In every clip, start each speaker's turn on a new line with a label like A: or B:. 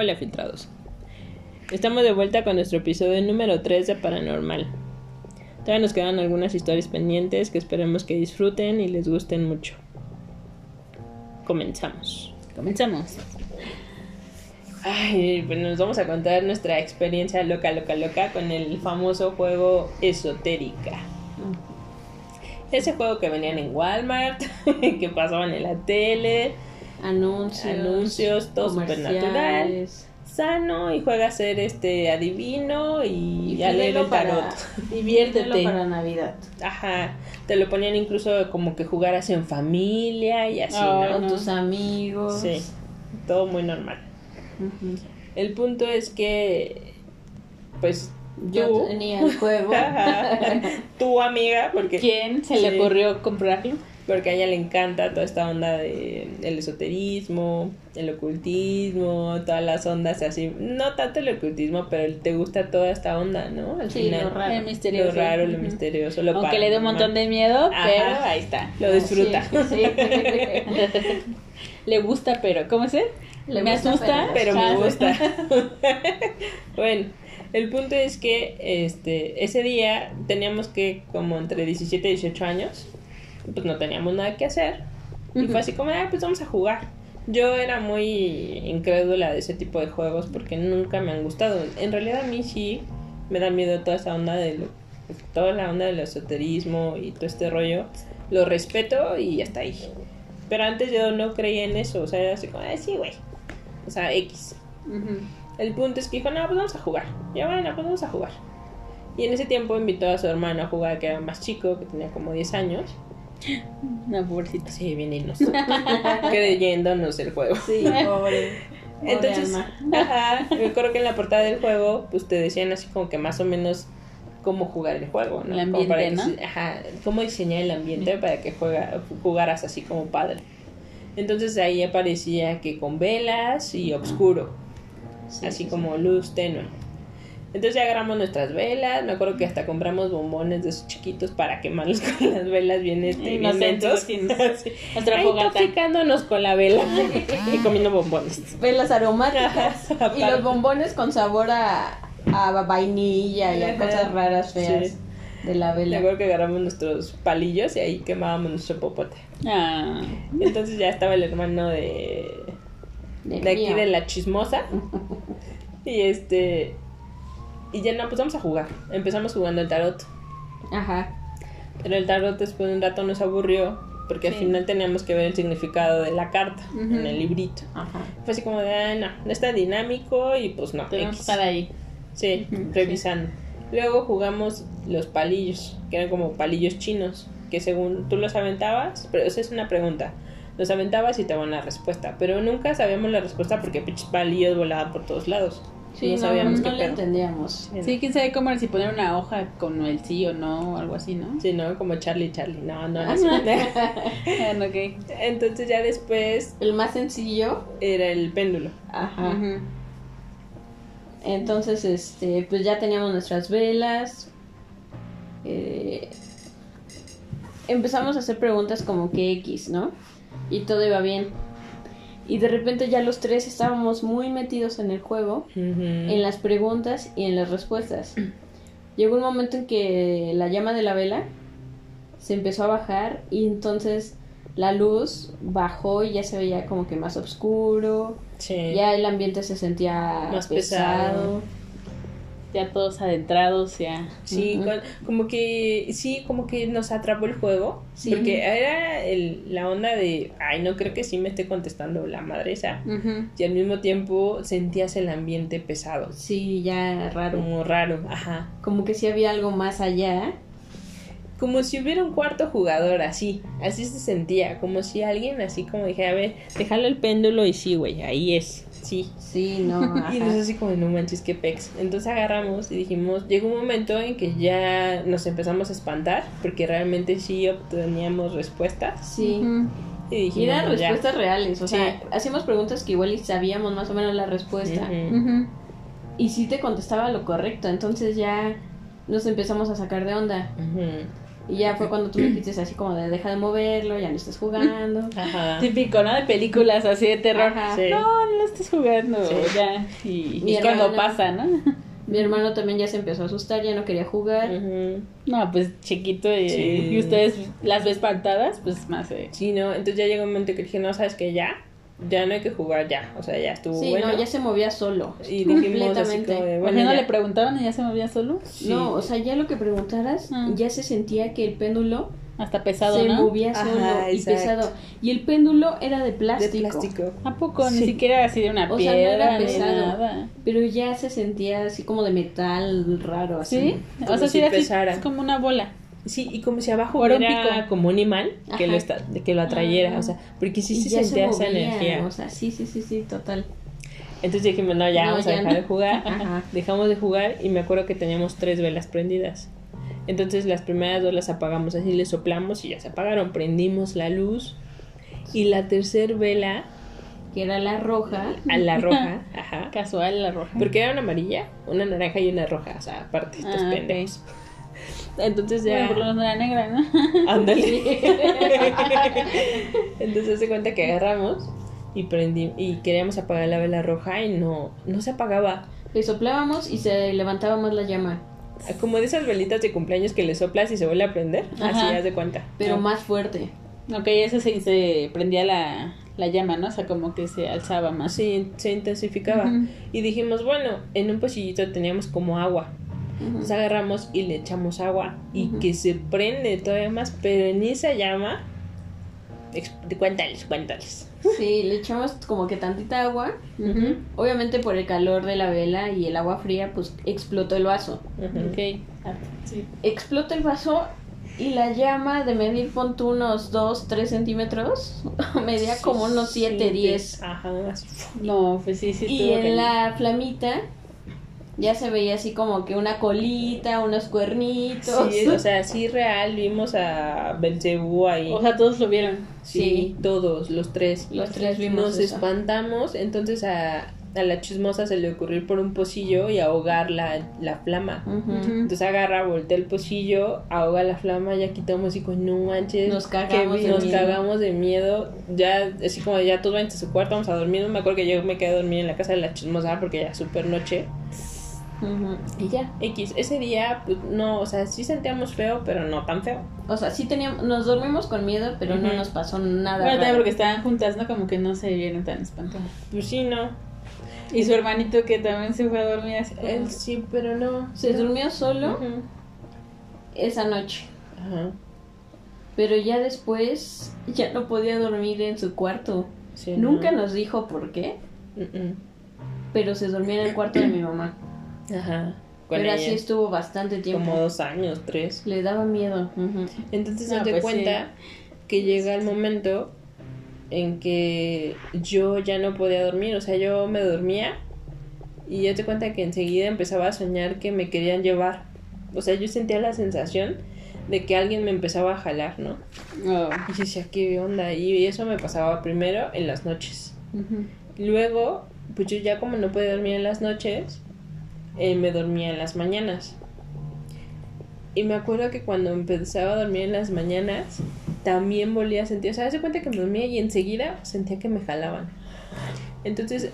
A: Hola filtrados. Estamos de vuelta con nuestro episodio número 3 de Paranormal. Todavía nos quedan algunas historias pendientes que esperemos que disfruten y les gusten mucho. Comenzamos.
B: Comenzamos.
A: Ay, pues nos vamos a contar nuestra experiencia loca, loca, loca con el famoso juego Esotérica. Ese juego que venían en Walmart, que pasaban en la tele,
B: Anuncios.
A: anuncios, todo supernatural, sano y juega a ser este adivino y,
B: Y
A: a leer el
B: para-
A: tarot. Diviértete.
B: para Navidad.
A: Ajá, te lo ponían incluso como que jugaras en familia y así,
B: Con
A: ¿no?
B: Ah, tus amigos.
A: Sí, todo muy normal. El punto es que, pues,
B: Yo
A: tú,
B: tenía el juego.
A: Ajá. tu amiga, porque,
B: ¿Quién se le ocurrió comprarlo?
A: Porque a ella le encanta toda esta onda de el esoterismo, el ocultismo, todas las ondas así. No tanto el ocultismo, pero te gusta toda esta onda, ¿no? Al
B: Sí,
A: final,
B: lo raro.
C: El misterioso.
A: Lo raro, lo misterioso, lo
C: Aunque le dé un montón de miedo,
A: Ajá.
C: pero ahí está.
A: Lo disfruta.
B: Sí, sí.
C: Le gusta, pero ¿cómo es?
B: Le
C: me
B: gusta,
C: asusta,
A: pero me
C: Ah,
A: gusta. bueno, el punto es que este ese día teníamos que como entre 17 y 18 años, pues no teníamos nada que hacer y fue así como, ah, pues vamos a jugar. Yo era muy incrédula de ese tipo de juegos porque nunca me han gustado. En realidad a mí sí me da miedo toda esa onda de lo- toda la onda del esoterismo y todo este rollo. Lo respeto y hasta ahí. Pero antes yo no creía en eso, o sea, era así como, ah, sí, güey. O sea, X.
C: Ujú.
A: El punto es que dijo, no, pues vamos a jugar. Ya bueno, pues vamos a jugar. Y en ese tiempo invitó a su hermano a jugar, que era más chico, que tenía como 10 años.
C: No, pobrecita.
A: Sí, bien. Creyéndonos el juego.
B: Sí, pobre. Pobre
A: Entonces,
B: alma.
A: ajá, me acuerdo que en la portada del juego, pues te decían así como que más o menos cómo jugar el juego, ¿no?
C: El
A: Como
C: ambiente,
A: para
C: ¿no?
A: ajá, cómo diseñar el ambiente para que juega, jugaras así como padre. Entonces ahí aparecía que con velas y oscuro,
B: Sí,
A: así
B: sí,
A: como luz tenue. Entonces ya agarramos nuestras velas, me acuerdo que hasta compramos bombones de esos chiquitos para quemarlos con las velas bien, este, bien
C: Inocentes, sí. Nuestra
A: Ahí intoxicándonos con la vela y comiendo bombones.
B: Velas aromáticas.
A: Ajá,
B: y los bombones con sabor a, a vainilla y a cosas raras feas
A: Sí.
B: de la
A: Me
B: vela.
A: acuerdo que agarramos nuestros palillos y ahí quemábamos nuestro popote.
C: Ah,
A: Entonces ya estaba el hermano de, de aquí de la chismosa. Y este. Y ya no, pues vamos a jugar. Empezamos jugando el tarot.
B: Ajá.
A: Pero el tarot después de un rato nos aburrió. Porque al final teníamos que ver el significado de la carta en el librito.
B: Ajá.
A: Fue así como de, ah, no, no está dinámico y pues no.
C: tenemos que estar ahí.
A: Sí, revisando. Luego jugamos los palillos, que eran como palillos chinos, que según tú los aventabas, pero esa es una pregunta. Los aventabas y te daban la respuesta, pero nunca sabíamos la respuesta porque pinches palillos volaban por todos lados.
B: Sí, no,
A: sabíamos
B: no
A: qué pedo.
B: entendíamos.
C: Sí, quién sabe cómo era, si poner una hoja con el sí o no o algo así, ¿no?
A: Sí, ¿no? Como Charlie Charlie. No, no, no.
C: Ah, no, ok.
A: Entonces ya después
B: El más sencillo.
A: era el péndulo.
B: Ajá.
C: Ujú.
B: Entonces, este, pues ya teníamos nuestras velas. Eh, empezamos a hacer preguntas como que X, ¿no? Y todo iba bien. Y de repente ya los tres estábamos muy metidos en el juego, en las preguntas y en las respuestas. Llegó un momento en que la llama de la vela se empezó a bajar y entonces la luz bajó y ya se veía como que más oscuro.
A: Sí.
B: Ya el ambiente se sentía
A: Más
B: pesado.
A: pesado.
C: Ya todos adentrados, ya.
A: Sí, con- como que sí, como que nos atrapó el juego,
B: Sí.
A: porque era el, la onda de, ay, no creo que sí me esté contestando la madre esa. Y al mismo tiempo sentías el ambiente pesado,
B: Sí, ya raro.
A: como raro, ajá.
B: Como que sí había algo más allá.
A: Como si hubiera un cuarto jugador así, así se sentía, como si alguien así como dije, a ver, déjalo el péndulo y sí, güey, ahí es, sí.
B: Sí, no.
A: Y
B: ajá.
A: nos así como, no manches, qué pex. Entonces agarramos y dijimos, llegó un momento en que ya nos empezamos a espantar, porque realmente sí obteníamos respuestas.
B: Sí.
A: Y
B: Y
A: dijimos,
B: eran
A: "No, ya".
B: respuestas reales. O sea, hacíamos preguntas que igual y sabíamos más o menos la respuesta. Y sí te contestaba lo correcto. Entonces ya nos empezamos a sacar de onda.
A: Ujú.
B: Y ya fue cuando tú me dijiste así como de deja de moverlo, ya no estás jugando.
A: Ajá.
C: Típico, ¿no? De películas así de terror.
A: Sí.
C: No, no estés jugando.
A: Sí.
C: Ya. Y, y cuando pasa, ¿no?
B: Mi hermano también ya se empezó a asustar, ya no quería jugar.
C: No, pues chiquito y,
A: Sí.
C: y ustedes las ves espantadas, pues más. Eh.
A: Sí, no, entonces ya llegó un momento que dije, no, sabes que ya, ya no hay que jugar ya, o sea, ya estuvo
B: Sí,
A: bueno.
B: no, ya se movía solo.
A: Y dijimos así
B: completamente.
A: como de,
C: ¿Por
A: bueno,
C: no
A: ya.
C: le preguntaban y ya se movía solo?
A: Sí.
B: No, o sea, ya lo que preguntaras,
C: Ah.
B: ya se sentía que el péndulo
C: Hasta pesado,
B: se
C: ¿no?
B: movía
A: Ajá,
B: solo y
A: exacto.
B: pesado. Y el péndulo era de
A: de
B: plástico.
A: plástico.
C: ¿A poco? Ni
A: Sí.
C: siquiera así de una
B: O sea, no
C: piedra
B: era
C: ni
B: pesado.
C: nada.
B: Pero ya se sentía así como de metal raro, así.
C: ¿Sí?
A: Como
C: o sea,
A: si
C: sí, así,
A: pesara.
C: es como una bola.
A: Sí, y como si abajo era como un imán que
B: Ajá.
A: lo, está, que lo atrayera,
C: Ah.
A: o sea, porque sí se sentía esa energía.
B: O sea, sí, sí, sí, sí, total.
A: Entonces dijimos, no, ya
B: No,
A: vamos
B: ya
A: a dejar
B: no.
A: de jugar.
B: Ajá.
A: Dejamos de jugar y me acuerdo que teníamos tres velas prendidas. Entonces las primeras dos las apagamos así, le soplamos y ya se apagaron. Prendimos la luz y la tercer vela
B: Que era la roja.
A: a la roja, ajá.
C: Casual, la roja.
A: Porque era una amarilla, una naranja y una roja, o sea, aparte, estos
C: Ah,
A: pendejos. Entonces
C: Bueno,
A: ya.
C: por lo menos no era negra, ¿no?
A: Ándale. Entonces se cuenta que agarramos y prendí y queríamos apagar la vela roja y no, no se apagaba.
B: Le soplábamos y se levantaba más la llama.
A: Como de esas velitas de cumpleaños que le soplas y se vuelve a prender. Así haz de cuenta.
B: Pero
C: Ah.
B: más fuerte.
C: Ok, ese se, se prendía la, la llama, ¿no? O sea, como que se alzaba más.
A: Así se intensificaba. Y dijimos, bueno, en un pocillito teníamos como agua.
B: Ujú.
A: Entonces agarramos y le echamos agua y que se prende todavía más, pero en esa llama. Cuéntales, cuéntales.
B: Sí, le echamos como que tantita agua. Obviamente por el calor de la vela y el agua fría, pues explotó el vaso.
A: Ujú.
C: Ok. Ah, sí.
B: Explota el vaso y la llama de medir, pon tú unos 2, 3 centímetros, medía como unos 7,
A: Sí,
B: 10.
A: Ajá.
C: No, pues sí, sí.
B: Y en
C: cañón.
B: la flamita ya se veía así como que una colita, unos cuernitos.
A: Sí, o sea, sí real, vimos a Belcebú ahí.
C: O sea, todos lo vieron.
A: sí,
B: sí.
A: todos, los tres.
B: Los tres vimos
A: Nos
B: eso.
A: espantamos, entonces a, a la chismosa se le ocurrió ir por un pocillo y ahogar la, la flama. Entonces agarra, voltea el pocillo, ahoga la flama, ya quitamos y con no manches.
B: Nos cagamos de
A: nos
B: miedo.
A: cagamos de miedo. Ya, así como ya todos van a su cuarto, vamos a dormir. No me acuerdo que yo me quedé a dormir en la casa de la chismosa porque ya super noche. Y ya, X. Ese día, pues no, o sea, sí sentíamos feo, pero no tan feo.
B: O sea, sí teníamos, nos dormimos con miedo, pero no nos pasó nada.
C: Bueno, también porque estaban juntas, ¿no? Como que no se vieron tan espantadas.
A: Pues sí, no.
C: Y su hermanito que también se fue a dormir así. como-
A: Él sí, pero no.
B: Se durmió solo esa noche.
A: Ajá.
B: Pero ya después ya no podía dormir en su cuarto.
A: Sí,
B: Nunca
A: no.
B: nos dijo por qué, pero se dormía en el cuarto de mi mamá.
A: Ajá.
B: Pero así estuvo bastante tiempo.
A: Como dos años, tres.
B: Le daba miedo.
A: Entonces
C: No,
A: se te
C: pues
A: cuenta que llega el momento en que yo ya no podía dormir, o sea, yo me dormía y ya te cuenta que enseguida empezaba a soñar que me querían llevar. O sea, yo sentía la sensación de que alguien me empezaba a jalar, ¿no?
C: Oh.
A: Y yo decía, ¿qué onda? Y eso me pasaba primero en las noches. Luego, pues yo ya como no podía dormir en las noches, eh, me dormía en las mañanas. Y me acuerdo que cuando empezaba a dormir en las mañanas, también volvía a sentir, o sea, hace cuenta que me dormía y enseguida sentía que me jalaban. Entonces,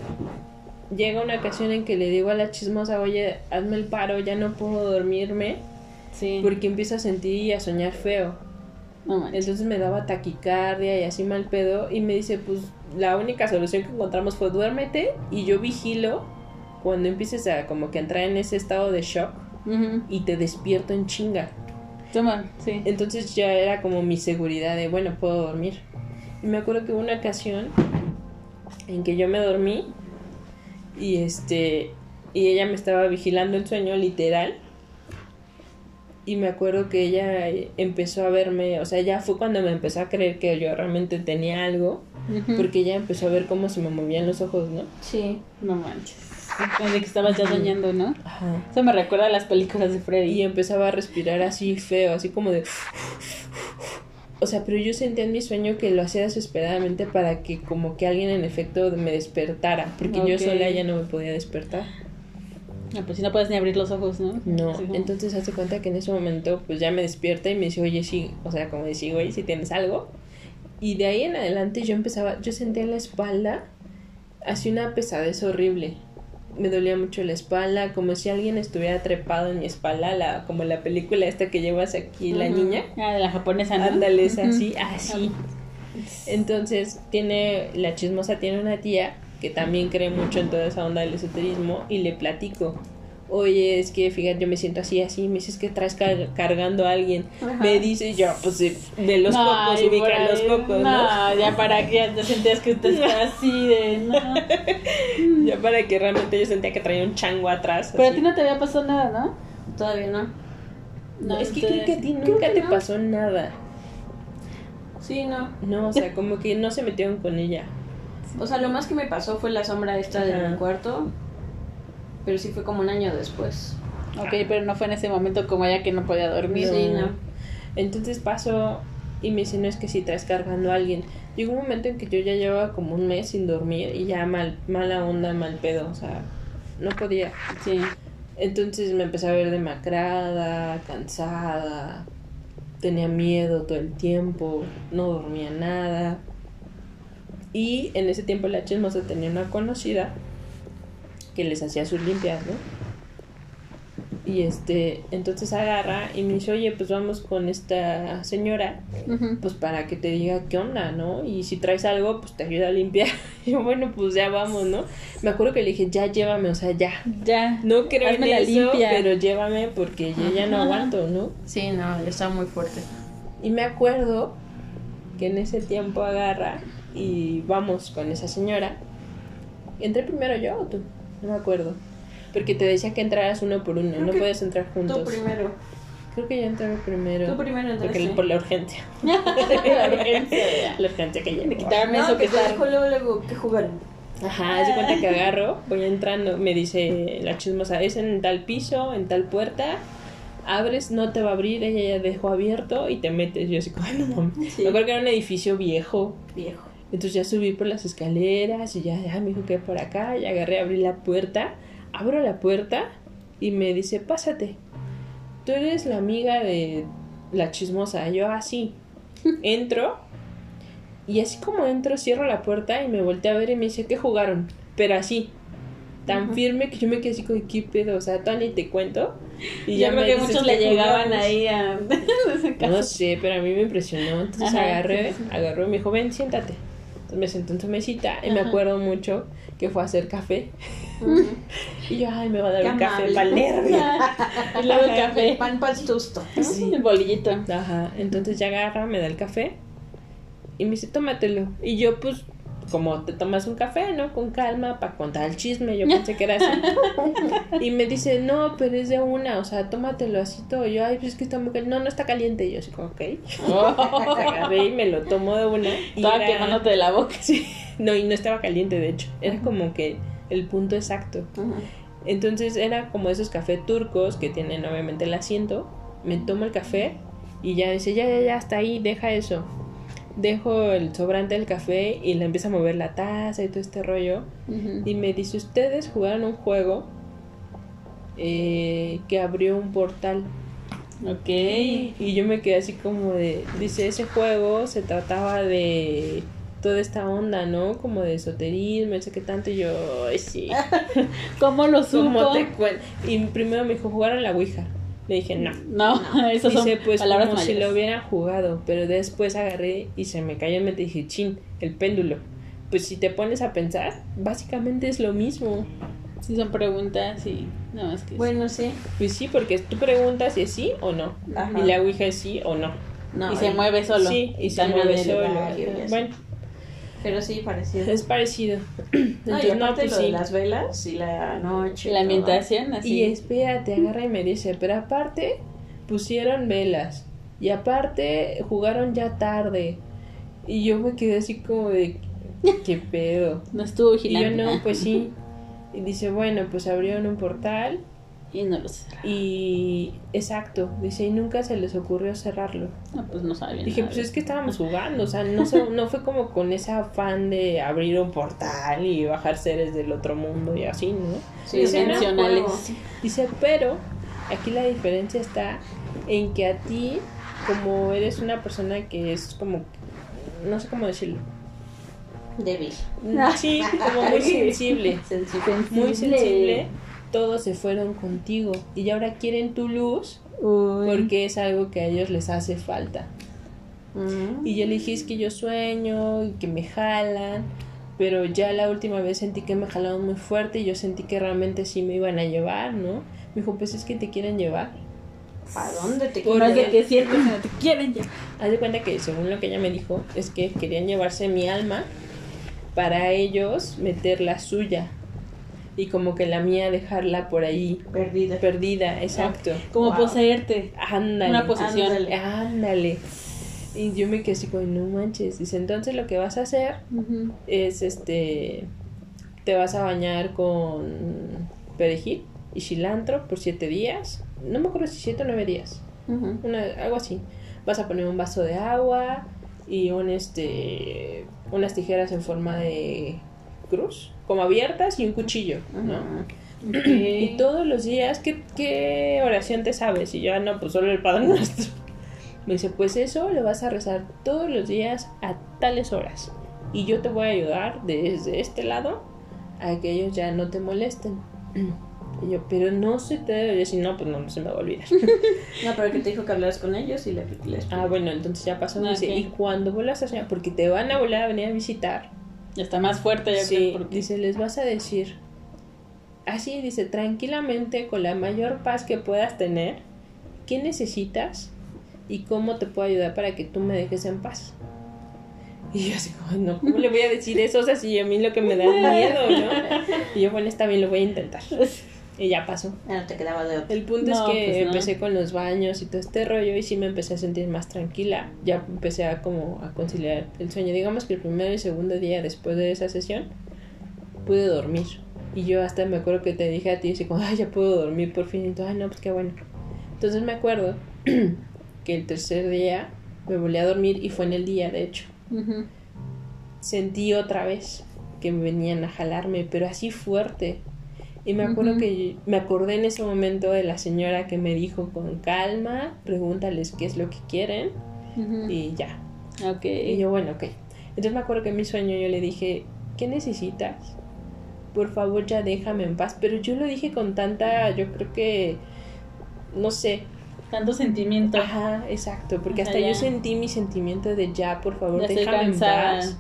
A: llega una ocasión en que le digo a la chismosa, oye, hazme el paro, ya no puedo dormirme,
C: Sí.
A: porque empiezo a sentir y a soñar feo.
C: No.
A: Entonces me daba taquicardia y así mal pedo. Y me dice, pues la única solución que encontramos fue duérmete y yo vigilo cuando empieces a como que entrar en ese estado de shock y te despierto en chinga.
C: Toma, sí.
A: Entonces ya era como mi seguridad de, bueno, puedo dormir. Y me acuerdo que hubo una ocasión en que yo me dormí y este y ella me estaba vigilando el sueño literal. Y me acuerdo que ella empezó a verme, o sea, ya fue cuando me empezó a creer que yo realmente tenía algo, porque ella empezó a ver cómo se me movían los ojos, ¿no?
B: Sí.
C: No manches. De que estabas ya soñando, ¿no?
A: Ajá.
C: Eso me recuerda a las películas de Freddy.
A: Y empezaba a respirar así feo, así como de... O sea, pero yo sentía en mi sueño que lo hacía desesperadamente para que como que alguien en efecto me despertara, porque yo sola ya no me podía despertar.
C: Ah, pues si no puedes ni abrir los ojos, ¿no?
A: No, entonces hace cuenta que en ese momento pues ya me despierta y me dice, oye, sí, o sea, como decía, güey, si tienes algo. Y de ahí en adelante yo empezaba, yo sentía en la espalda así una pesadez horrible. Me dolía mucho la espalda, como si alguien estuviera trepado en mi espalda, la, como la película esta que llevas aquí, la niña.
C: Ah, de la japonesa, ¿no?
A: Ándale, es así, así. Entonces, tiene, la chismosa tiene una tía que también cree mucho en toda esa onda del esoterismo y le platico. Oye, es que fíjate, yo me siento así, así. Me dices que traes car- cargando a alguien.
B: Ajá.
A: Me dice yo, pues de, los
C: No,
A: cocos, ubica
C: ahí,
A: los cocos, ¿no?
C: No, ya para que ya te sentías que usted está así de. No.
A: Ya para que realmente yo sentía que traía un chango atrás.
C: Pero a ti no te había pasado nada, ¿no?
B: Todavía no.
A: No, es que
C: entonces-
A: creo que a ti nunca te pasó nada.
B: Sí, no.
A: No, o sea, como que no se metieron con ella.
B: O sea, lo más que me pasó fue la sombra esta
A: Ajá.
B: de mi cuarto. Pero sí fue como un año después.
C: Ok, pero no fue en ese momento como ella que no podía dormir.
B: Sí, no.
A: Entonces pasó y me dice, no es que si traes cargando a alguien. Llegó un momento en que yo ya llevaba como un mes sin dormir y ya mal, mala onda, mal pedo, o sea, no podía.
C: Sí.
A: Entonces me empecé a ver demacrada, cansada, tenía miedo todo el tiempo, no dormía nada. Y en ese tiempo la chismosa tenía una conocida que les hacía sus limpias, ¿no? Y este, entonces agarra y me dice, oye, pues vamos con esta señora, pues para que te diga qué onda, ¿no? Y si traes algo, pues te ayuda a limpiar. Y yo, bueno, pues ya vamos, ¿no? Me acuerdo que le dije, ya llévame, o sea, ya.
C: Ya.
A: No creo
C: Hazme
A: en
C: la
A: eso,
C: limpia.
A: pero llévame porque yo ya no aguanto, ¿no?
B: Sí, no, está muy fuerte.
A: Y me acuerdo que en ese tiempo agarra y vamos con esa señora. ¿Entré primero yo o tú? No me acuerdo. Porque te decía que entraras uno por uno,
B: Creo
A: no puedes entrar juntos.
B: Tú primero.
A: Creo que yo entré primero.
B: Tú primero
A: Porque
B: entraste.
A: por la urgencia.
C: La urgencia.
A: La urgencia que
C: De
A: llegó.
C: quitarme
B: No,
C: eso
B: que luego, luego que jugaron.
A: Ajá, de cuenta que agarro, voy entrando, me dice la chismosa, es en tal piso, en tal puerta, abres, no te va a abrir, ella ya dejó abierto y te metes. Yo así como, "Ay, no mames.
B: Sí.
A: Me acuerdo que era un edificio viejo,
B: Viejo.
A: Entonces ya subí por las escaleras y ya, ya me dijo que por acá, y agarré, abrí la puerta, abro la puerta y me dice, pásate, tú eres la amiga de la chismosa. Yo así, entro y así como entro, cierro la puerta y me volteé a ver y me dice, ¿qué jugaron? Pero así, tan firme que yo me quedé así como, ¿qué pedo? O sea, todavía te cuento. Y
C: Yo
A: ya
C: creo
A: me
C: que
A: dices,
C: muchos
A: "¿Qué
C: le llegaban
A: jugamos?".
C: ahí a.
A: No sé, pero a mí me impresionó. Entonces
C: Ajá,
A: agarré,
C: sí, sí.
A: agarró y me dijo, ven, siéntate. Me senté en su mesita y me acuerdo mucho que fue a hacer café. Y yo, ay, me va a dar
B: Qué
A: un café para el nervio.
C: y luego el café.
B: Pan para el susto.
C: Sí, el bolillito.
A: Ajá, entonces ya agarra, me da el café y me dice, tómatelo. Y yo, pues, como te tomas un café, ¿no? Con calma, para contar el chisme, yo pensé que era así. y me dice, no, pero es de una, o sea, tómatelo así todo. Yo, ay, pues es que está muy caliente. No, no está caliente. Y yo, así como, ok. Agarré y me lo tomo de una. Y era-
C: quemándote de la boca.
A: Sí, no, y no estaba caliente, de hecho. Era como que el punto exacto. Entonces era como esos cafés turcos que tienen obviamente el asiento. Me tomo el café y ya dice, ya, ya, ya, hasta ahí, deja eso. Dejo el sobrante del café y le empieza a mover la taza y todo este rollo. Y me dice, ustedes jugaron un juego eh, que abrió un portal.
C: Ok.
A: Y yo me quedé así como de, dice, ese juego se trataba de toda esta onda, ¿no? Como de esoterismo, no sé qué tanto, y yo, ay, sí.
C: ¿Cómo lo
A: ¿Cómo
C: supo?
A: te Y primero me dijo, ¿jugaron la Ouija? Le dije, no.
C: No, esas son
A: Dice, pues
C: palabras
A: como si lo hubieran jugado, pero después agarré y se me cayó en mente y dije, chin, el péndulo. Pues si te pones a pensar, básicamente es lo mismo.
C: Sí, son preguntas y. No, es que.
B: Bueno, sí.
A: Pues sí, porque tú preguntas si es sí o no.
B: Ajá.
A: Y la Ouija es sí o no.
B: No,
C: y se mueve solo.
A: Sí, y se mueve solo. Bueno,
B: Pero sí, parecido.
A: es parecido.
B: No, y
A: Entonces, no, pues
B: lo de
A: sí.
B: las velas y la noche. y
C: la
B: todo.
C: ambientación, así.
A: Y espérate, agarra y me dice, pero aparte pusieron velas y aparte jugaron ya tarde. Y yo me quedé así como de, ¿qué pedo?
C: No estuvo
A: Y yo no, pues sí. Y dice, bueno, pues abrieron un portal
C: Y no lo sé.
A: Y exacto, dice, y nunca se les ocurrió cerrarlo.
C: No, pues no sabía.
A: Dije,
C: nada
A: pues es que estábamos jugando, o sea, no, se- no fue como con ese afán de abrir un portal y bajar seres del otro mundo y así, ¿no?
B: Sí,
A: Dice. Dice, pero aquí la diferencia está en que a ti, como eres una persona que es como, no sé cómo decirlo,
B: Débil.
A: sí, como muy sensible,
B: Sensible.
A: muy sensible, todos se fueron contigo y ahora quieren tu luz
C: Uy.
A: porque es algo que a ellos les hace falta.
B: Mm.
A: Y yo le dije, es que yo sueño y que me jalan, pero ya la última vez sentí que me jalaron muy fuerte y yo sentí que realmente sí me iban a llevar, ¿no? Me dijo, pues es que te quieren llevar.
B: ¿A dónde te
C: que no te quieren ya.
A: Haz de cuenta que según lo que ella me dijo, es que querían llevarse mi alma para ellos meter la suya y como que la mía dejarla por ahí
B: Perdida.
A: perdida, exacto.
C: Como
B: Wow.
C: poseerte.
A: Ándale.
C: Una posesión.
B: Ándale.
A: Ándale. Y yo me quedé así como, no manches. Dice, entonces lo que vas a hacer es este te vas a bañar con perejil y cilantro por siete días no me acuerdo si siete o nueve días una, algo así vas a poner un vaso de agua y un este unas tijeras en forma de cruz como abiertas y un cuchillo ¿no?
B: Ok.
A: y todos los días ¿qué, qué oración te sabes y yo "Ah, no pues solo el Padre Nuestro me dice pues eso lo vas a rezar todos los días a tales horas y yo te voy a ayudar desde este lado a que ellos ya no te molesten y yo pero no se te debe decir no pues no, no se me va a olvidar
B: No, pero que te dijo que hablaras con ellos y le les
A: ah bueno entonces ya pasó me dice
C: Ok.
A: y cuando vuelvas a soñar porque te van a volver a venir a visitar
C: Ya está más fuerte,
A: Sí.
C: Porque...
A: dice, les vas a decir, así dice, tranquilamente, con la mayor paz que puedas tener, qué necesitas y cómo te puedo ayudar para que tú me dejes en paz. Y yo así como, "Ay, no, ¿cómo le voy a decir eso? O sea, si a mí lo que me da miedo, ¿no? Y yo, bueno, está bien, lo voy a intentar. Y ya pasó.
B: Ya no te quedaba de otro.
A: El punto
C: No,
A: es que
C: pues no.
A: empecé con los baños y todo este rollo y sí me empecé a sentir más tranquila. Ya empecé a como a conciliar el sueño. Digamos que el primer y segundo día después de esa sesión pude dormir. Y yo hasta me acuerdo que te dije a ti así como, ay, ya puedo dormir por fin. Y tú, ay, no, pues qué bueno. Entonces me acuerdo que el tercer día me volví a dormir y fue en el día, de hecho. Sentí otra vez que me venían a jalarme, pero así fuerte. Y me acuerdo que me acordé en ese momento de la señora que me dijo con calma, pregúntales qué es lo que quieren y ya.
C: Ok.
A: Y yo, bueno, ok. Entonces me acuerdo que en mi sueño yo le dije, ¿qué necesitas? Por favor, ya déjame en paz. Pero yo lo dije con tanta, yo creo que, no sé.
C: Tanto sentimiento.
A: Ajá, exacto. Porque hasta yo sentí mi sentimiento de ya, por favor,
C: ya
A: déjame en paz.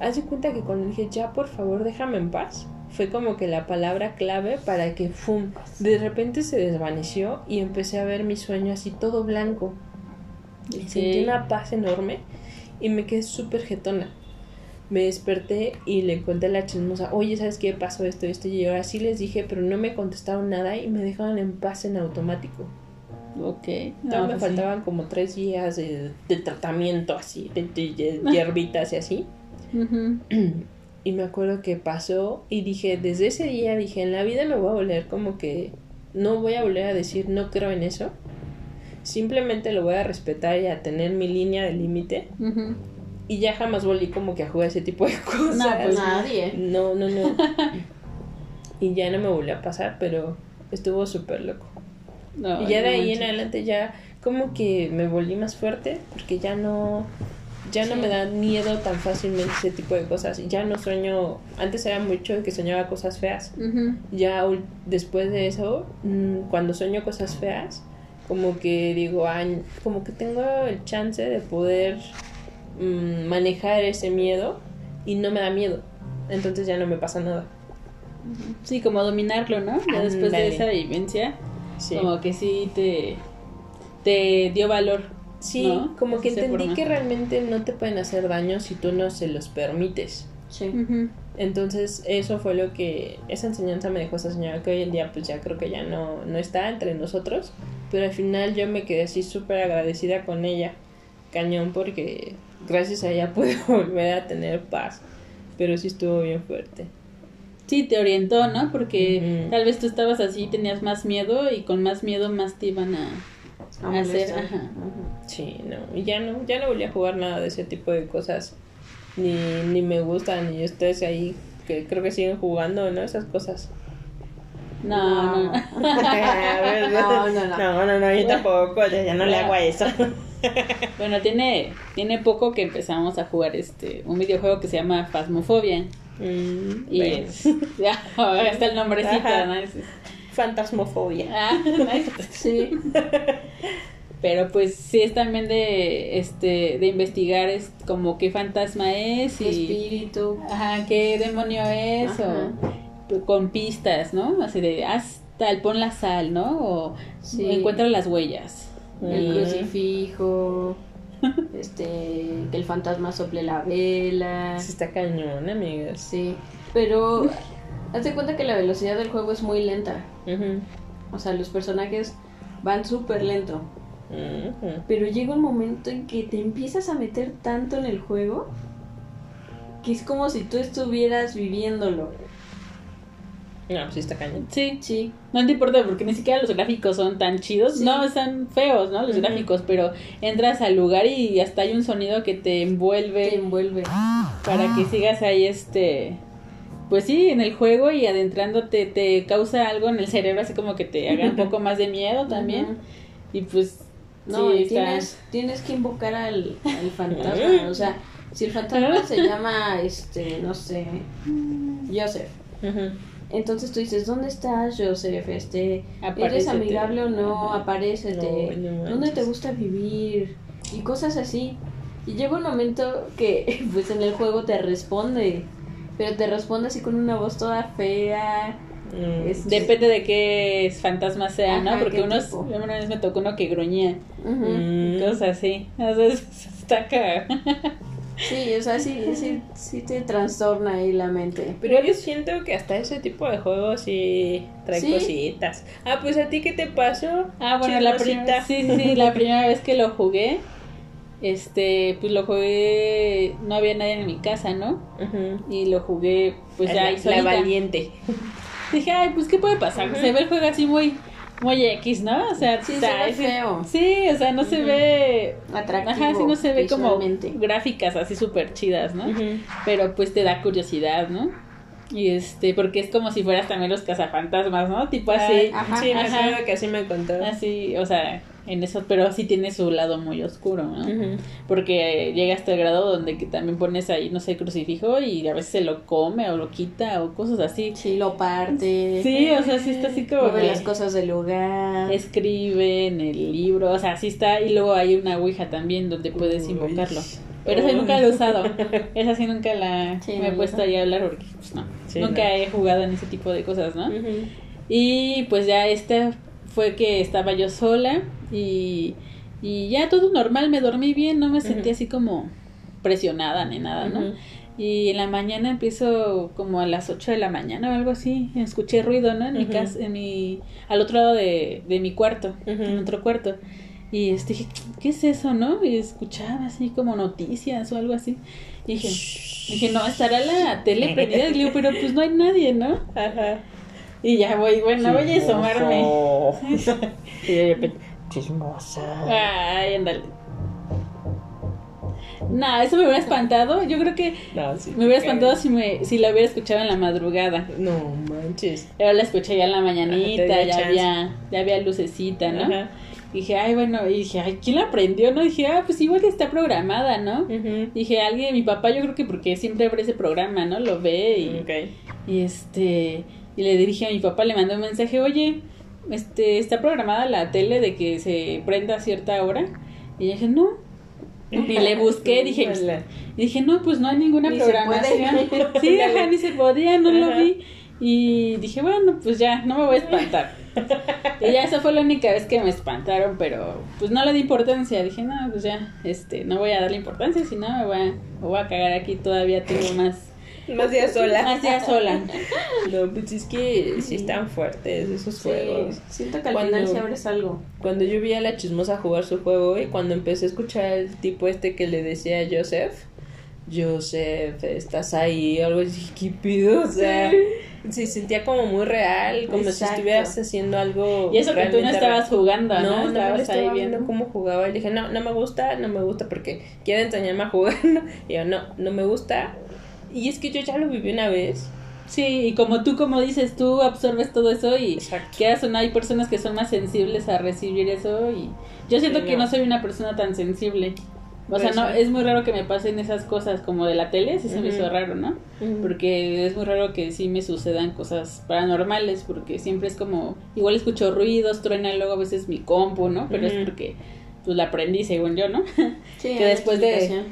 A: Haz de cuenta que cuando dije, ya, por favor, déjame en paz, fue como que la palabra clave para que, ¡fum! De repente se desvaneció y empecé a ver mi sueño así todo blanco. Y. Sentí una paz enorme y me quedé súper jetona. Me desperté y le conté a la chismosa, oye, ¿sabes qué pasó esto, esto? Y ahora sí les dije, pero no me contestaron nada y me dejaron en paz en automático.
C: Ok. No,
A: me
C: pues sí.
A: faltaban como tres días de, de tratamiento así, de, de- de hierbitas y así. Y me acuerdo que pasó y dije, desde ese día dije, en la vida me voy a volver como que no voy a volver a decir no creo en eso. Simplemente lo voy a respetar y a tener mi línea de límite. Y ya jamás volví como que a jugar ese tipo de cosas.
C: No, pues
B: Nadie.
A: no, no, no. y ya no me volvió a pasar, pero estuvo súper loco.
C: No,
A: y ya de ahí en adelante ya como que me volví más fuerte porque ya no ya no me da miedo tan fácilmente ese tipo de cosas. Ya no sueño antes era mucho que soñaba cosas feas. Ya después de eso mm, cuando sueño cosas feas como que digo ay, como que tengo el chance de poder mm, manejar ese miedo y no me da miedo. Entonces ya no me pasa nada
C: Sí, como dominarlo, ¿no? Ya después de esa vivencia,
A: sí.
C: como que sí te, te dio valor.
A: Sí,
C: ¿no?
A: como que entendí que realmente no te pueden hacer daño si tú no se los permites.
B: Sí.
A: Entonces, eso fue lo que esa enseñanza me dejó esa señora que hoy en día pues ya creo que ya no, no está entre nosotros, pero al final yo me quedé así súper agradecida con ella, cañón, porque gracias a ella pude volver a tener paz, pero sí estuvo bien fuerte.
C: sí te orientó, ¿no? Porque tal vez tú estabas así, tenías más miedo y con más miedo más te iban a,
B: A
C: a hacer. Ajá.
B: Ujú.
A: Sí, no, y ya no, ya no volví a jugar nada de ese tipo de cosas. Ni, ni me gustan, ni ustedes ahí que creo que siguen jugando, ¿no? Esas cosas.
C: No, no.
B: No, no, no.
A: no, no, no, yo tampoco, ya, ya no le hago a eso.
C: Bueno, tiene, tiene poco que empezamos a jugar este un videojuego que se llama Phasmophobia.
A: Mm,
C: Y
A: bueno.
C: ya, está el nombrecito,
A: Ajá.
C: ¿no?
A: Fantasmofobia.
C: Ah, nice.
B: Sí.
C: Pero pues sí es también de este de investigar es como qué fantasma es y
B: Espíritu.
C: ajá, qué demonio es
B: Ajá.
C: o con pistas, ¿no? Así de hasta el pon la sal, ¿no? O
B: Sí.
C: encuentra las huellas.
B: El
A: Mm.
B: crucifijo. Este. Que el fantasma sople la vela.
A: Sí está cañón, amigas.
B: Sí. Pero. Haz de cuenta que la velocidad del juego es muy lenta. O sea, los personajes van súper lento. Pero llega un momento en que te empiezas a meter tanto en el juego que es como si tú estuvieras viviéndolo.
A: No, sí está cañón.
C: Sí,
B: Sí.
C: no te importa porque ni siquiera los gráficos son tan chidos.
B: Sí.
C: No, están feos, ¿no? Los gráficos, pero entras al lugar y hasta hay un sonido que te envuelve.
B: Te envuelve.
C: para que sigas ahí este pues sí en el juego y adentrándote te causa algo en el cerebro así como que te haga un poco más de miedo también y pues
B: No,
C: sí,
B: y
C: está-
B: tienes, tienes que invocar al, al fantasma. O sea, si el fantasma se llama, este, no sé, Joseph. Entonces tú dices, ¿dónde estás, Joseph? Este, ¿Eres amigable o no? Aparécete.
A: No, no
B: ¿Dónde te gusta vivir? Y cosas así. Y llega un momento que, pues en el juego te responde. Pero te responde así con una voz toda fea.
A: Mm.
B: Es-
C: depende de qué fantasma sea no porque unos
B: tipo.
C: una vez me tocó uno que gruñía.
A: Mm.
C: cosas así entonces está cagado.
B: Sí, o sea, sí, sí, sí te trastorna ahí la mente.
A: Pero yo siento que hasta ese tipo de juegos sí trae
B: ¿Sí?
A: cositas. Ah, pues a ti qué te pasó?
C: Ah, bueno, la sí, sí, la primera vez que lo jugué, este, pues lo jugué, no había nadie en mi casa, ¿no?
A: Ujú.
C: Y lo jugué, pues ya
A: la,
C: ahí
A: la valiente.
C: Dije, ay, pues qué puede pasar, se ve el juego así muy, muy X, ¿no? O sea,
B: Sí, se
C: está
B: ve
C: ese-
B: feo.
C: Sí, o sea, no se ve...
B: Atractivo.
C: Ajá, sí, no se ve como gráficas así súper chidas, ¿no? Pero pues te da curiosidad, ¿no? Y este, porque es como si fueras también los cazafantasmas, ¿no? Tipo así.
A: Ay,
B: Ajá.
A: sí, me
C: Ajá.
A: que así me contó.
C: Así, o sea, en eso, pero sí tiene su lado muy oscuro, ¿no? Porque llega hasta el grado donde que también pones ahí, no sé, crucifijo y a veces se lo come o lo quita o cosas así.
B: Sí, lo parte.
C: Sí, o sea, sí está así como
B: Mueve las cosas del lugar.
C: escribe en el libro, o sea, así está. Y luego hay una ouija también donde puedes
A: Uy.
C: invocarlo. Pero esa nunca la he usado. Esa sí nunca la
B: Sí,
C: me he puesto ahí a hablar porque pues no.
A: Sí,
C: nunca
A: no.
C: he jugado en ese tipo de cosas, ¿no? Y pues ya esta fue que estaba yo sola y, y ya todo normal, me dormí bien, no me sentí así como presionada ni nada, ¿no? Y en la mañana empiezo como a las 8 de la mañana o algo así, escuché ruido, ¿no? En mi casa, en mi, al otro lado de, de mi cuarto, en otro cuarto. Y este, dije, ¿qué es eso, no? Y escuchaba así como noticias o algo así. Y dije, dije, no, estará la tele prendida. Y le digo, pero pues no hay nadie, ¿no?
A: Ajá.
C: Y ya voy, bueno, voy a asomarme.
A: Y de repente, chismoso.
C: Ay, ándale. No, eso me hubiera espantado. Yo creo que
A: No, sí,
C: me hubiera espantado si me si la hubiera escuchado en la madrugada.
A: No manches.
C: Pero la escuché ya en la mañanita, ya
A: chance.
C: había, ya había lucecita, ¿no?
A: Ajá.
C: Dije, ay, bueno, y dije, ay, ¿quién la prendió? No, dije, ah, pues igual está programada, ¿no? Dije, alguien, mi papá, yo creo que porque siempre abre ese programa, ¿no? Lo ve y,
A: Ok.
C: y este, y le dirige a mi papá, le mandó un mensaje, oye, este, está programada la tele de que se prenda a cierta hora. Y yo dije, no. Y le busqué, dije,
A: Híjole.
C: y dije, no, pues no hay ninguna
B: Ni
C: programación. Sí, ajá, ni se podía, no lo vi. Y dije, bueno, pues ya, no me voy a espantar. y ya esa fue la única vez que me espantaron, pero pues no le di importancia. Dije, no, pues ya, este, no voy a darle importancia, si no me voy a, me voy a cagar aquí, todavía tengo más,
A: Más días sola.
C: más días sola.
A: No, pues es que sí están fuertes esos
B: Sí,
A: juegos.
B: siento que al
A: Cuando-
B: final si abres algo.
A: Cuando yo vi a la chismosa jugar su juego y cuando empecé a escuchar el tipo este que le decía a Joseph, Joseph, estás ahí, o algo así, ¿qué pido? O sea, se sentía como muy real, como si estuvieras haciendo algo.
C: Y eso que tú no estabas jugando, ¿no?
A: No,
C: estabas
A: estaba
C: ahí
A: viendo cómo jugaba y dije, no, no me gusta, no me gusta porque quiere enseñarme a jugar. Y yo, no, no me gusta. Y es que yo ya lo viví una vez.
C: Sí, y como tú, como dices, tú absorbes todo eso y
A: Exacto.
C: quieras o no, hay personas que son más sensibles a recibir eso y yo siento
A: Sí,
C: que no soy una persona tan sensible. O sea, no, es muy raro que me pasen esas cosas como de la tele, sí se me hizo raro, ¿no? Porque es muy raro que sí me sucedan cosas paranormales, porque siempre es como, igual escucho ruidos, truena luego a veces mi compu, ¿no? Pero es porque pues la aprendí según yo, ¿no?
B: Sí,
C: que después de...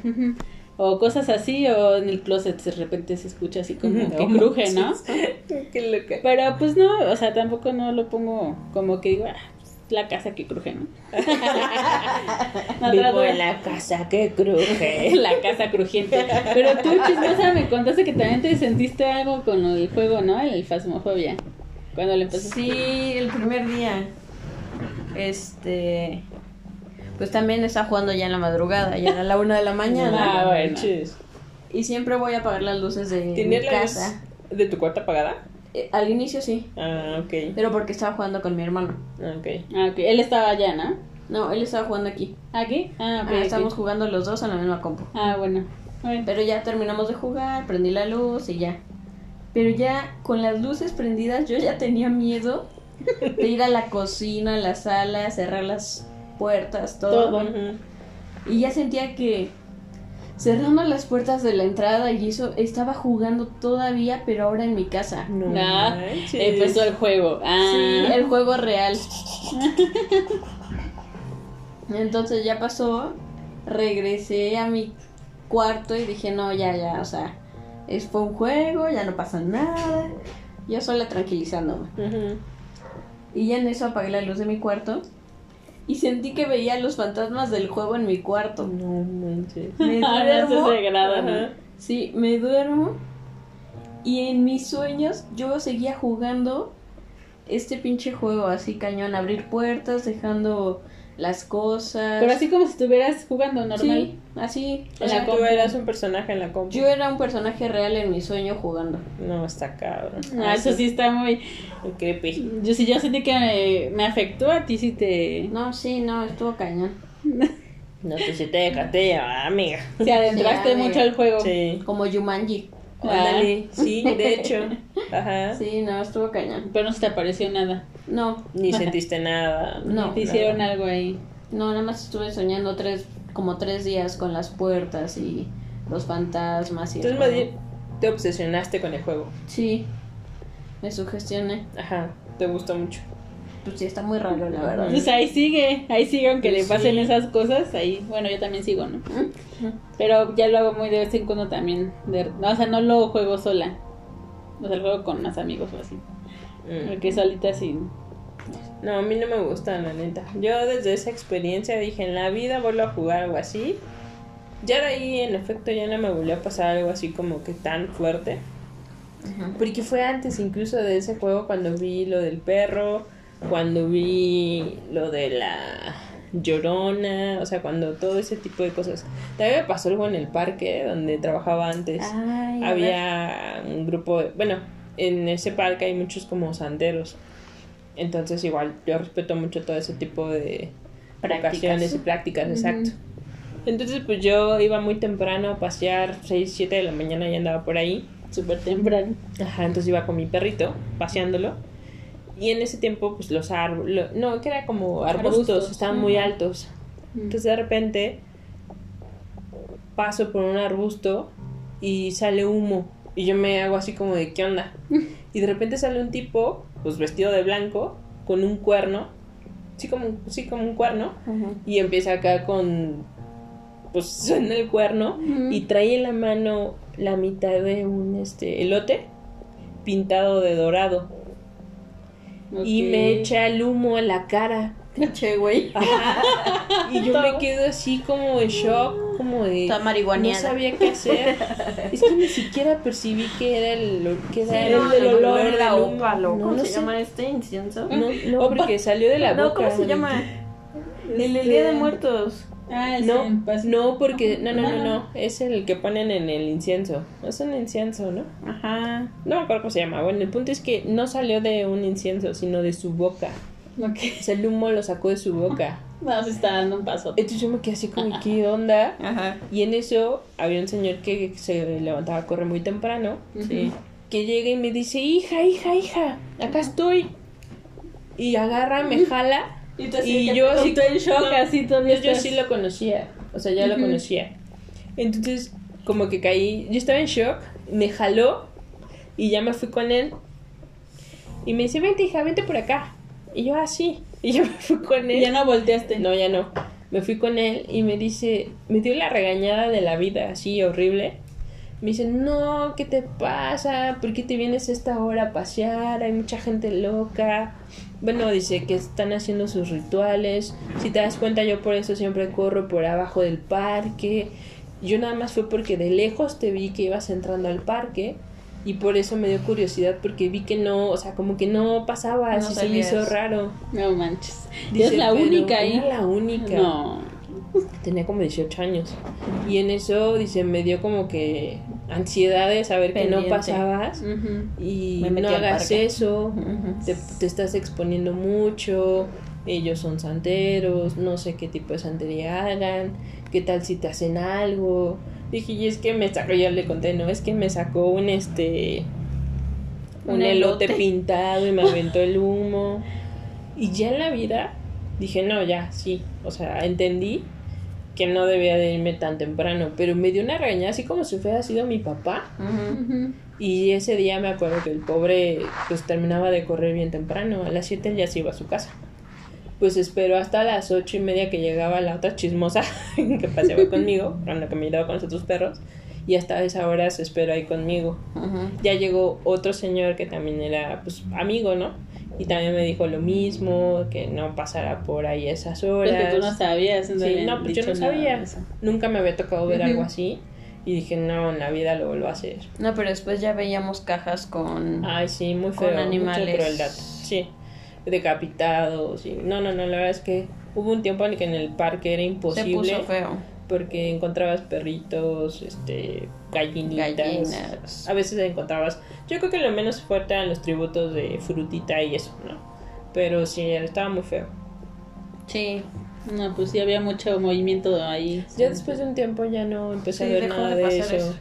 C: O cosas así, o en el closet de repente se escucha así como que cruje, ¿no?
A: Qué loca.
C: Pero pues no, o sea, tampoco no lo pongo como que digo, ah, pues, la casa que cruje, ¿no? No,
A: Vivo en la casa que cruje.
C: la casa crujiente. Pero tú, chismosa, me contaste que también te sentiste algo con el juego, ¿no? El fasmofobia. Cuando le empezaste.
B: Sí, el primer día. Este. Pues también estaba jugando ya en la madrugada, ya era la una de la mañana.
C: Ah, bueno.
B: Y siempre voy a apagar las luces de mi
A: ¿Tienes la luz
B: casa.
A: de tu cuarto apagada?
B: Eh, al inicio sí,
A: Ah, ok.
B: pero porque estaba jugando con mi hermano.
A: Ah, ok.
C: Ah, ok. Él estaba allá, ¿no?
B: No, él estaba jugando aquí.
C: ¿Aquí? Ah, ok.
B: Ah,
C: ok.
B: estábamos jugando los dos en la misma compu.
C: Ah, bueno. Bueno.
B: Pero ya terminamos de jugar, prendí la luz y ya. Pero ya con las luces prendidas yo ya tenía miedo de ir a la cocina, a la sala, cerrar las puertas, todo. Y ya sentía que cerrando las puertas de la entrada y eso estaba jugando todavía, pero ahora en mi casa.
A: No
C: Ah, empezó el juego. Ah.
B: Sí, el juego real. Entonces ya pasó, regresé a mi cuarto y dije, no, ya, ya, o sea, es, fue un juego, ya no pasa nada. Yo sola tranquilizándome. Y ya en eso apagué la luz de mi cuarto y sentí que veía los fantasmas del juego en mi cuarto.
A: No manches.
B: Me
C: Ah, ya se
B: duermo.
A: Ajá.
B: Sí, me duermo y en mis sueños yo seguía jugando este pinche juego así cañón, abrir puertas, dejando las cosas.
C: Pero así como si estuvieras jugando normal.
B: Sí, así.
A: O
C: En
A: sea,
C: la
A: tú eras un personaje en la compu.
B: Yo era un personaje real en mi sueño jugando.
A: No, está cabrón.
C: Ah, eso sí está muy.
A: Creepy.
C: Yo sí, yo sentí que me, me afectó a ti, sí te.
B: No, sí, no, estuvo cañón.
A: No, tú sí te dejaste llevar, amiga.
C: Se adentraste
B: Sí,
C: mucho al juego.
A: Sí.
B: Como Yumanji.
A: Ándale. Sí, de hecho. Ajá.
B: Sí, no, estuvo cañón.
C: Pero no se te apareció nada.
B: No,
A: Ni sentiste nada.
B: No.
C: Ni te hicieron algo ahí.
B: no, nada más estuve soñando tres, como tres días con las puertas y los fantasmas y
A: Entonces más bien te obsesionaste con el juego.
B: Sí, me sugestioné.
A: Ajá. Te gustó mucho.
B: Pues sí, está muy raro, la verdad.
C: Pues ahí sigue, ahí sigue, aunque
A: Pues
C: le pasen
A: sí.
C: esas cosas. Ahí, bueno, yo también sigo, ¿no? Pero ya lo hago muy de vez en cuando también. de- no, o sea, no lo juego sola. O sea, lo juego con más amigos o así.
A: Mm.
C: Porque solita sí.
A: No, a mí no me gusta, la neta. Yo desde esa experiencia dije, en la vida vuelvo a jugar algo así. Ya de ahí, en efecto, ya no me volvió a pasar algo así como que tan fuerte. Porque fue antes incluso de ese juego cuando vi lo del perro, cuando vi lo de la llorona, o sea, cuando todo ese tipo de cosas. También me pasó algo en el parque donde trabajaba antes.
B: Ay.
A: Había un grupo, de- bueno, en ese parque hay muchos como sanderos. Entonces igual yo respeto mucho todo ese tipo de
B: Prácticas.
A: y prácticas, exacto. Entonces pues yo iba muy temprano a pasear, 6, 7 de la mañana y andaba por ahí.
C: Súper temprano.
A: Ajá, entonces iba con mi perrito paseándolo. Y en ese tiempo, pues los árboles, no, que era como arbustos,
C: Arbustos.
A: estaban muy
C: Ujú.
A: altos. Entonces de repente paso por un arbusto y sale humo. Y yo me hago así como de, ¿qué onda? Y de repente sale un tipo, pues vestido de blanco, con un cuerno. Sí, como, sí, como un cuerno. Y empieza acá con, pues suena el cuerno y trae en la mano la mitad de un este elote pintado de dorado y me echa el humo a la cara.
B: Pinche güey.
A: Y yo me quedo así como en shock, como de
B: Está
A: no sabía qué hacer. Es que ni siquiera percibí que era el que era el,
B: no,
A: el
B: el
A: olor
B: de la ópalo.
A: No,
B: ¿Cómo
A: no
B: se
A: sé.
B: llama este incienso?
A: No, no, porque salió de la
B: No,
A: boca.
B: ¿cómo se llama? El del Día de Muertos.
C: Ah, el
A: No, no, porque. No, no, no, no. Es el que ponen en el incienso. Es un incienso, ¿no?
B: Ajá.
A: No me acuerdo cómo se llama. Bueno, el punto es que no salió de un incienso, sino de su boca.
C: Ok.
A: O sea, el humo lo sacó de su boca.
C: No, se está dando un paso.
A: Entonces yo me quedé así como, ¿qué onda?
B: Ajá.
A: Y en eso había un señor que se levantaba a correr muy temprano.
B: Sí.
A: Que llega y me dice, hija, hija, hija, acá estoy. Y agarra, me jala.
C: Y, tú
A: Y yo así-
C: en shock,
A: no,
C: así todavía
A: Yo, sí lo conocía, o sea, ya lo conocía. Entonces, como que caí, yo estaba en shock, me jaló y ya me fui con él. Y me dice, vente hija, vente por acá. Y yo así, y yo me fui con él.
C: Ya no volteaste.
A: No, ya no. Me fui con él y me dice, me dio la regañada de la vida, así horrible. Me dice, no, ¿qué te pasa? ¿Por qué te vienes a esta hora a pasear? Hay mucha gente loca. Bueno, dice que están haciendo sus rituales. Si te das cuenta, yo por eso siempre corro por abajo del parque. Yo nada más fue porque de lejos te vi que ibas entrando al parque. Y por eso me dio curiosidad porque vi que no, o sea, como que no pasabas
B: No
A: se me hizo raro.
C: No manches.
A: Dice,
C: es la
A: "Pero
C: única ahí.
A: Era la única.
C: No.
A: Tenía como 18 años. Y en eso, dice, me dio como que ansiedad de saber que no pasabas. Y
B: Me
A: no hagas eso.
B: Ujú.
A: Te, te estás exponiendo mucho. Ellos son santeros. No sé qué tipo de santería hagan. ¿Qué tal si te hacen algo? Dije, y es que me sacó, ya le conté, no, es que me sacó un este. Un,
B: Un
A: elote.
B: elote.
A: pintado y me aventó el humo. Y ya en la vida dije, no, ya, sí. O sea, entendí que no debía de irme tan temprano. Pero me dio una regañada así como si fuera sido mi papá. Y ese día me acuerdo que el pobre pues terminaba de correr bien temprano. A las 7 ya se iba a su casa. Pues esperó hasta las ocho y media que llegaba la otra chismosa que paseaba conmigo, cuando que me ayudaba con los otros perros. Y hasta esa hora se esperó ahí conmigo.
B: Ujú.
A: Ya llegó otro señor que también era pues amigo, ¿no? Y también me dijo lo mismo, que no pasara por ahí esas horas.
C: Pues que tú no sabías. no
A: Sí, no, pues yo no sabía. Nunca me había tocado ver
C: Ujú.
A: algo así. Y dije, no, en la vida lo vuelvo a hacer.
B: No, pero después ya veíamos cajas con...
A: Ay, sí, muy
B: Con
A: feo.
B: animales.
A: Mucha crueldad. Sí. Decapitados. Y... No, no, no. La verdad es que hubo un tiempo en que en el parque era
B: se
A: imposible.
B: puso feo.
A: Porque encontrabas perritos, este, gallinitas.
B: Gallinas.
A: A veces encontrabas. Yo creo que lo menos fuerte eran los tributos de frutita y eso, ¿no? Pero sí, estaba muy feo.
B: Sí.
C: No, pues sí había mucho movimiento ahí.
A: Ya después de un tiempo ya no empecé
B: Sí,
A: a ver nada
B: de
A: eso.
B: eso.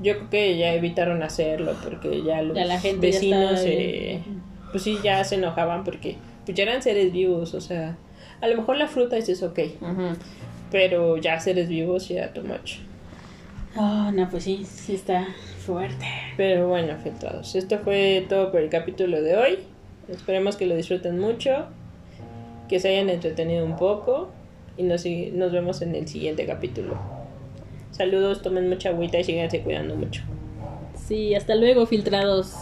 A: Yo creo que ya evitaron hacerlo porque ya los
C: Ya la gente ya
A: vecinos
C: bien.
A: Pues sí ya se enojaban porque pues ya eran seres vivos, o sea, a lo mejor la fruta dices ok,
B: Ujú.
A: pero ya seres vivos ya too much.
C: Oh, no, pues sí, sí está fuerte.
A: Pero bueno, afectados. Esto fue todo por el capítulo de hoy. Esperemos que lo disfruten mucho, que se hayan entretenido un poco y nos, nos vemos en el siguiente capítulo. Saludos, tomen mucha agüita y síganse cuidando mucho.
C: Sí, hasta luego, filtrados.